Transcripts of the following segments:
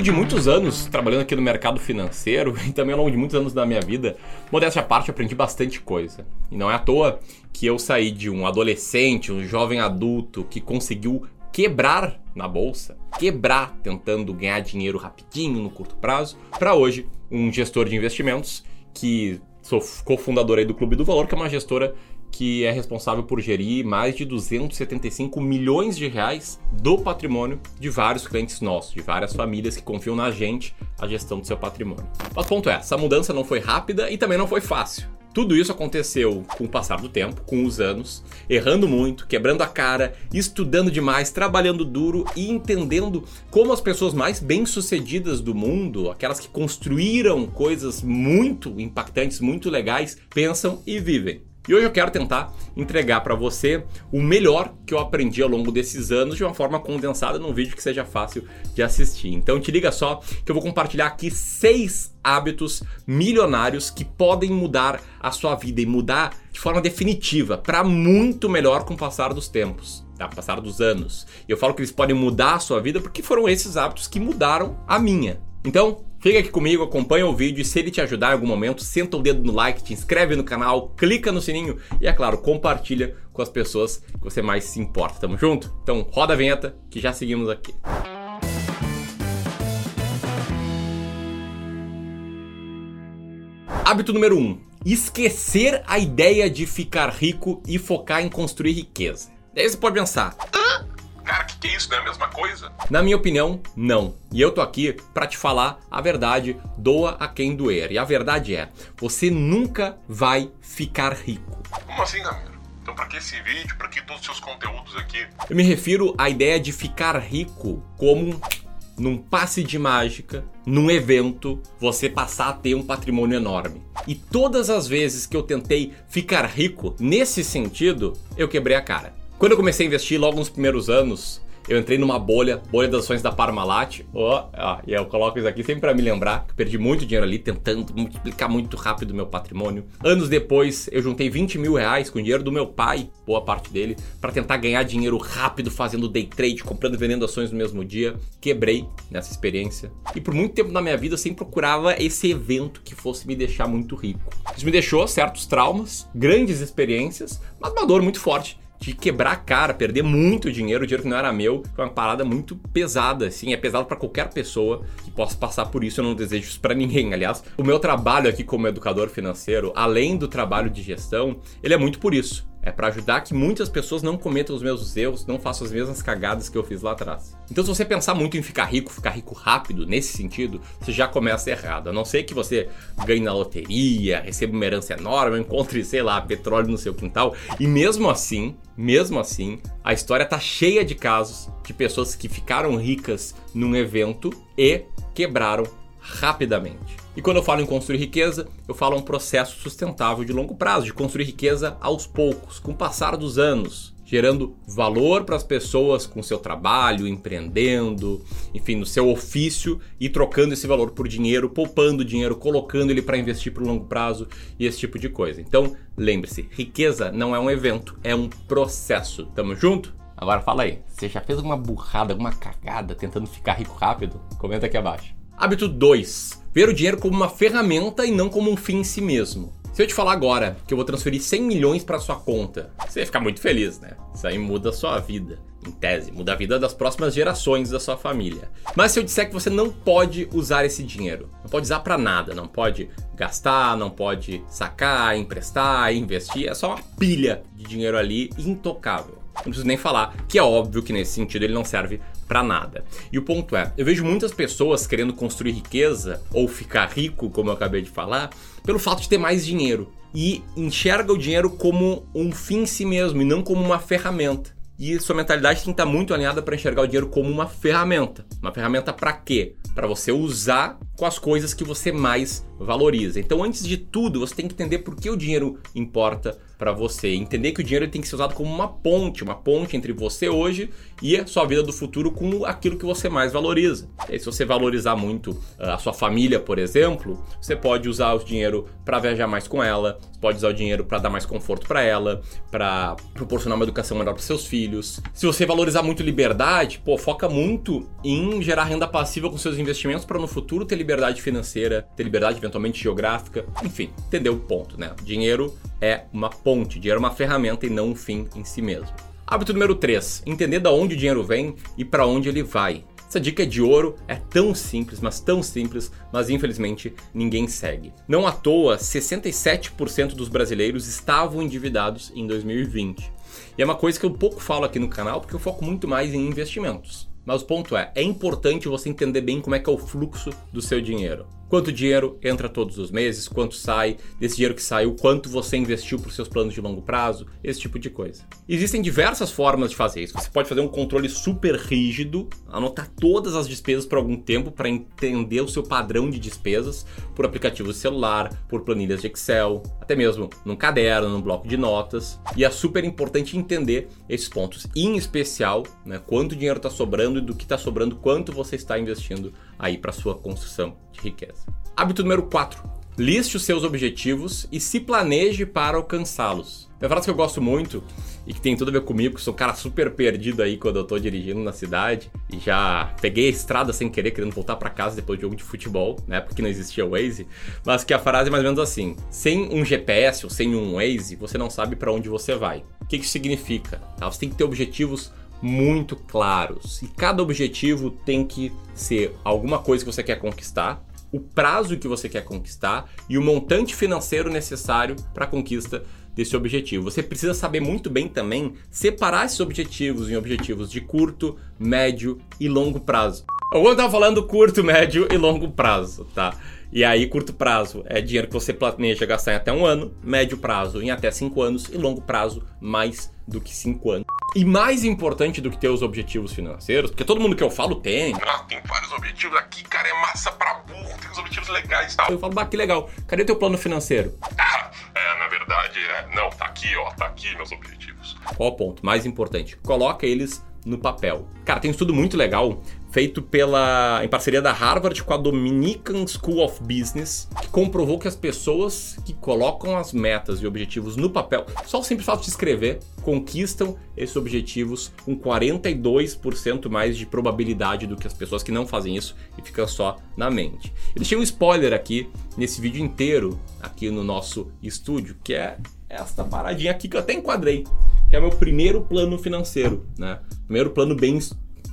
longo de muitos anos trabalhando aqui no mercado financeiro e também ao longo de muitos anos da minha vida, modéstia à parte, aprendi bastante coisa. E não é à toa que eu saí de um adolescente, um jovem adulto que conseguiu quebrar na bolsa, quebrar tentando ganhar dinheiro rapidinho no curto prazo, para hoje um gestor de investimentos que sou cofundador aí do Clube do Valor, que é uma gestora que é responsável por gerir mais de 275 milhões de reais do patrimônio de vários clientes nossos, de várias famílias que confiam na gente a gestão do seu patrimônio. Mas o ponto é, essa mudança não foi rápida e também não foi fácil. Tudo isso aconteceu com o passar do tempo, com os anos, errando muito, quebrando a cara, estudando demais, trabalhando duro e entendendo como as pessoas mais bem-sucedidas do mundo, aquelas que construíram coisas muito impactantes, muito legais, pensam e vivem. E hoje eu quero tentar entregar para você o melhor que eu aprendi ao longo desses anos de uma forma condensada num vídeo que seja fácil de assistir. Então te liga só que eu vou compartilhar aqui seis hábitos milionários que podem mudar a sua vida e mudar de forma definitiva para muito melhor com o passar dos tempos. Tá, passar dos anos. E eu falo que eles podem mudar a sua vida porque foram esses hábitos que mudaram a minha. Então, Fica aqui comigo, acompanha o vídeo e se ele te ajudar em algum momento, senta o dedo no like, te inscreve no canal, clica no sininho e, é claro, compartilha com as pessoas que você mais se importa. Tamo junto? Então roda a vinheta que já seguimos aqui. Hábito número 1. Um, esquecer a ideia de ficar rico e focar em construir riqueza. Daí você pode pensar, que é isso? Não é a mesma coisa? Na minha opinião, não. E eu tô aqui para te falar a verdade, doa a quem doer. E a verdade é, você nunca vai ficar rico. Como assim, Ramiro? Então pra que esse vídeo? Pra que todos os seus conteúdos aqui? Eu me refiro à ideia de ficar rico como num passe de mágica, num evento, você passar a ter um patrimônio enorme. E todas as vezes que eu tentei ficar rico nesse sentido, eu quebrei a cara. Quando eu comecei a investir, logo nos primeiros anos, eu entrei numa bolha, bolha das ações da Parmalat. Ó, oh, e eu coloco isso aqui sempre para me lembrar que perdi muito dinheiro ali tentando multiplicar muito rápido meu patrimônio. Anos depois, eu juntei 20 mil reais com o dinheiro do meu pai, boa parte dele, para tentar ganhar dinheiro rápido fazendo day trade, comprando e vendendo ações no mesmo dia. Quebrei nessa experiência. E por muito tempo na minha vida eu sempre procurava esse evento que fosse me deixar muito rico. Isso me deixou certos traumas, grandes experiências, mas uma dor muito forte de quebrar a cara, perder muito dinheiro, dinheiro que não era meu, foi uma parada muito pesada, assim, é pesado para qualquer pessoa que possa passar por isso, eu não desejo isso para ninguém. Aliás, o meu trabalho aqui como educador financeiro, além do trabalho de gestão, ele é muito por isso. É para ajudar que muitas pessoas não cometam os mesmos erros, não façam as mesmas cagadas que eu fiz lá atrás. Então, se você pensar muito em ficar rico, ficar rico rápido, nesse sentido, você já começa errado. A não ser que você ganhe na loteria, receba uma herança enorme, encontre, sei lá, petróleo no seu quintal. E mesmo assim, mesmo assim, a história tá cheia de casos de pessoas que ficaram ricas num evento e quebraram rapidamente. E quando eu falo em construir riqueza, eu falo um processo sustentável de longo prazo, de construir riqueza aos poucos, com o passar dos anos, gerando valor para as pessoas com seu trabalho, empreendendo, enfim, no seu ofício e trocando esse valor por dinheiro, poupando dinheiro, colocando ele para investir para o longo prazo e esse tipo de coisa. Então, lembre-se, riqueza não é um evento, é um processo. Tamo junto? Agora fala aí, você já fez alguma burrada, alguma cagada tentando ficar rico rápido? Comenta aqui abaixo. Hábito 2. Ver o dinheiro como uma ferramenta e não como um fim em si mesmo. Se eu te falar agora que eu vou transferir 100 milhões para sua conta, você vai ficar muito feliz, né? Isso aí muda a sua vida. Em tese, muda a vida das próximas gerações da sua família. Mas se eu disser que você não pode usar esse dinheiro, não pode usar para nada, não pode gastar, não pode sacar, emprestar, investir, é só uma pilha de dinheiro ali intocável. Não preciso nem falar que é óbvio que nesse sentido ele não serve para nada. E o ponto é, eu vejo muitas pessoas querendo construir riqueza ou ficar rico, como eu acabei de falar, pelo fato de ter mais dinheiro e enxerga o dinheiro como um fim em si mesmo e não como uma ferramenta. E sua mentalidade tem que estar muito alinhada para enxergar o dinheiro como uma ferramenta. Uma ferramenta para quê? Para você usar com as coisas que você mais valoriza. Então, antes de tudo, você tem que entender por que o dinheiro importa para você. Entender que o dinheiro tem que ser usado como uma ponte, uma ponte entre você hoje e a sua vida do futuro com aquilo que você mais valoriza. E se você valorizar muito ah, a sua família, por exemplo, você pode usar o dinheiro para viajar mais com ela, pode usar o dinheiro para dar mais conforto para ela, para proporcionar uma educação melhor para seus filhos. Se você valorizar muito liberdade, pô, foca muito em gerar renda passiva com seus investimentos para no futuro ter liberdade financeira, ter liberdade eventualmente geográfica, enfim, entendeu o ponto, né? Dinheiro é uma ponte, dinheiro é uma ferramenta e não um fim em si mesmo. Hábito número 3: entender de onde o dinheiro vem e para onde ele vai. Essa dica é de ouro, é tão simples, mas tão simples, mas infelizmente ninguém segue. Não à toa, 67% dos brasileiros estavam endividados em 2020. E é uma coisa que eu pouco falo aqui no canal, porque eu foco muito mais em investimentos. Mas o ponto é, é importante você entender bem como é que é o fluxo do seu dinheiro. Quanto dinheiro entra todos os meses, quanto sai, desse dinheiro que saiu, quanto você investiu para os seus planos de longo prazo, esse tipo de coisa. Existem diversas formas de fazer isso. Você pode fazer um controle super rígido, anotar todas as despesas por algum tempo para entender o seu padrão de despesas por aplicativo celular, por planilhas de Excel, até mesmo num caderno, num bloco de notas. E é super importante entender esses pontos, em especial, né, quanto dinheiro está sobrando e do que está sobrando, quanto você está investindo aí para sua construção de riqueza. Hábito número 4. Liste os seus objetivos e se planeje para alcançá-los. Tem uma frase que eu gosto muito e que tem tudo a ver comigo, que sou um cara super perdido aí quando eu tô dirigindo na cidade e já peguei a estrada sem querer, querendo voltar para casa depois de jogo de futebol, né? Porque não existia Waze, mas que a frase é mais ou menos assim: sem um GPS ou sem um Waze, você não sabe para onde você vai. O que, que isso significa? Tá? Você tem que ter objetivos muito claros. E cada objetivo tem que ser alguma coisa que você quer conquistar, o prazo que você quer conquistar e o montante financeiro necessário para a conquista desse objetivo. Você precisa saber muito bem também separar esses objetivos em objetivos de curto, médio e longo prazo. Eu estava falando curto, médio e longo prazo, tá? E aí, curto prazo é dinheiro que você planeja gastar em até um ano, médio prazo em até cinco anos e longo prazo mais do que cinco anos. E mais importante do que ter os objetivos financeiros, porque todo mundo que eu falo tem. Ah, tem vários objetivos aqui, cara, é massa pra burro, tem os objetivos legais e tal. Eu falo, bah, que legal. Cadê teu plano financeiro? Cara, é, na verdade, é, não, tá aqui, ó, tá aqui meus objetivos. Qual o ponto? Mais importante, coloca eles no papel. Cara, tem um estudo muito legal feito pela em parceria da Harvard com a Dominican School of Business, que comprovou que as pessoas que colocam as metas e objetivos no papel, só o simples fato de escrever, conquistam esses objetivos com 42% mais de probabilidade do que as pessoas que não fazem isso e ficam só na mente. Eu deixei um spoiler aqui nesse vídeo inteiro aqui no nosso estúdio, que é esta paradinha aqui que eu até enquadrei, que é meu primeiro plano financeiro, né? Primeiro plano bem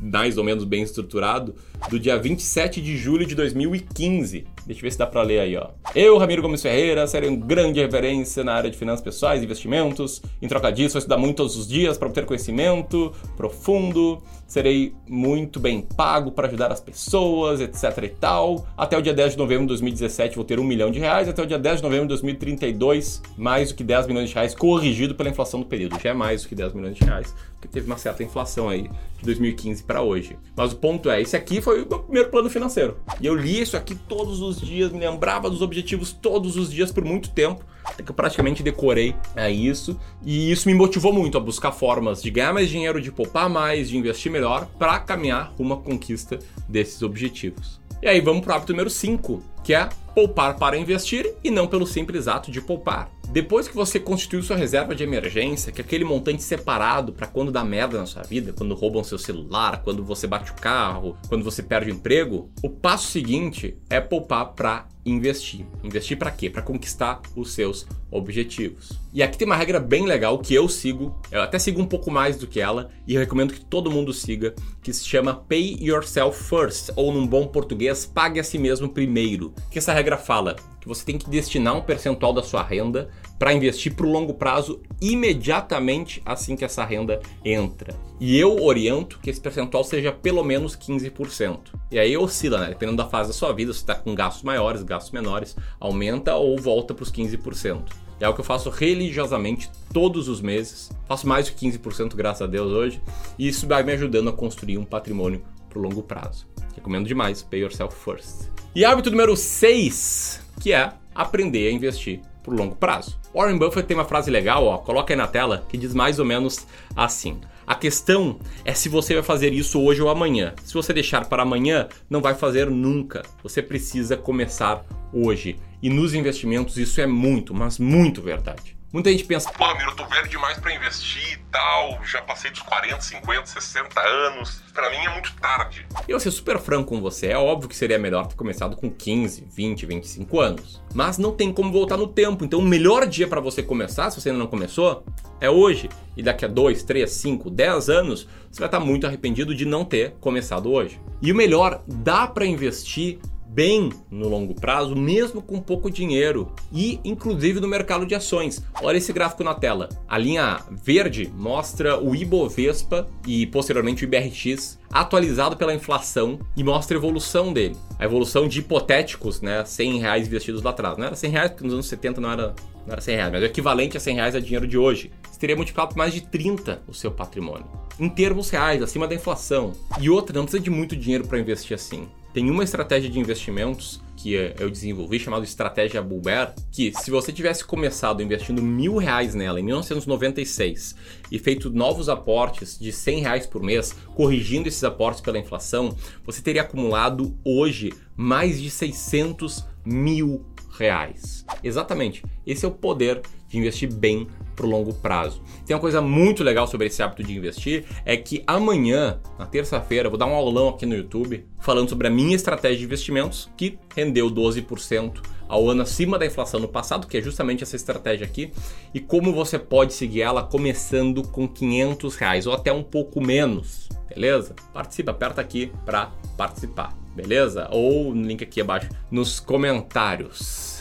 mais ou menos bem estruturado, do dia 27 de julho de 2015. Deixa eu ver se dá para ler aí, ó. Eu, Ramiro Gomes Ferreira, serei um grande referência na área de finanças pessoais investimentos. Em troca disso, vou estudar muito todos os dias para obter conhecimento profundo. Serei muito bem pago para ajudar as pessoas, etc e tal. Até o dia 10 de novembro de 2017 vou ter um milhão de reais. Até o dia 10 de novembro de 2032, mais do que 10 milhões de reais, corrigido pela inflação do período. Já é mais do que 10 milhões de reais, porque teve uma certa inflação aí de 2015 para hoje. Mas o ponto é, esse aqui foi o meu primeiro plano financeiro. E eu li isso aqui todos os dias, me lembrava dos objetivos todos os dias por muito tempo, até que eu praticamente decorei é isso. E isso me motivou muito a buscar formas de ganhar mais dinheiro, de poupar mais, de investir melhor para caminhar rumo à conquista desses objetivos. E aí vamos para o hábito número 5, que é poupar para investir e não pelo simples ato de poupar. Depois que você constituiu sua reserva de emergência, que é aquele montante separado para quando dá merda na sua vida, quando roubam seu celular, quando você bate o carro, quando você perde o emprego, o passo seguinte é poupar para investir. Investir para quê? Para conquistar os seus objetivos. E aqui tem uma regra bem legal que eu sigo, eu até sigo um pouco mais do que ela e eu recomendo que todo mundo siga, que se chama Pay Yourself First, ou num bom português, pague a si mesmo primeiro. O que essa regra fala? que você tem que destinar um percentual da sua renda para investir para o longo prazo imediatamente assim que essa renda entra. E eu oriento que esse percentual seja pelo menos 15%. E aí oscila, né? Dependendo da fase da sua vida, se está com gastos maiores, gastos menores, aumenta ou volta para os 15%. É algo que eu faço religiosamente todos os meses. Faço mais de 15%, graças a Deus, hoje. E isso vai me ajudando a construir um patrimônio para o longo prazo. Recomendo demais, pay yourself first. E hábito número 6 que é aprender a investir por longo prazo. Warren Buffett tem uma frase legal, ó, coloca aí na tela, que diz mais ou menos assim: a questão é se você vai fazer isso hoje ou amanhã. Se você deixar para amanhã, não vai fazer nunca. Você precisa começar hoje. E nos investimentos isso é muito, mas muito verdade. Muita gente pensa, pô, Miro, eu tô velho demais para investir e tal, já passei dos 40, 50, 60 anos, para mim é muito tarde. Eu vou ser super franco com você, é óbvio que seria melhor ter começado com 15, 20, 25 anos. Mas não tem como voltar no tempo, então o melhor dia para você começar, se você ainda não começou, é hoje. E daqui a 2, 3, 5, 10 anos, você vai estar muito arrependido de não ter começado hoje. E o melhor, dá para investir bem no longo prazo, mesmo com pouco dinheiro e inclusive no mercado de ações. Olha esse gráfico na tela. A linha verde mostra o Ibovespa e posteriormente o IBRX atualizado pela inflação e mostra a evolução dele. A evolução de hipotéticos, né, 100 reais investidos lá atrás. Não era 100 reais porque nos anos 70 não era, não era 100 reais, mas o equivalente a 100 reais é dinheiro de hoje. Você teria multiplicado por mais de 30 o seu patrimônio. Em termos reais, acima da inflação. E outra, não precisa de muito dinheiro para investir assim. Tem uma estratégia de investimentos que eu desenvolvi chamada Estratégia Bull Bear, que se você tivesse começado investindo mil reais nela em 1996 e feito novos aportes de 100 reais por mês, corrigindo esses aportes pela inflação, você teria acumulado hoje mais de 600 mil reais. Exatamente, esse é o poder de investir bem pro longo prazo. Tem uma coisa muito legal sobre esse hábito de investir, é que amanhã, na terça-feira, vou dar um aulão aqui no YouTube falando sobre a minha estratégia de investimentos, que rendeu 12% ao ano acima da inflação no passado, que é justamente essa estratégia aqui, e como você pode seguir ela começando com 500 reais ou até um pouco menos, beleza? Participa, aperta aqui para participar, beleza? Ou no link aqui abaixo nos comentários.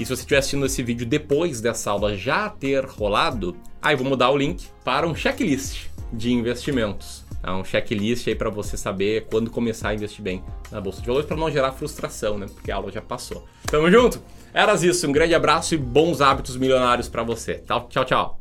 E se você estiver assistindo esse vídeo depois dessa aula já ter rolado, aí vou mudar o link para um checklist de investimentos. É um checklist aí para você saber quando começar a investir bem na bolsa de valores para não gerar frustração, né? Porque a aula já passou. Tamo junto. Eras isso, um grande abraço e bons hábitos milionários para você. Tchau, tchau, tchau.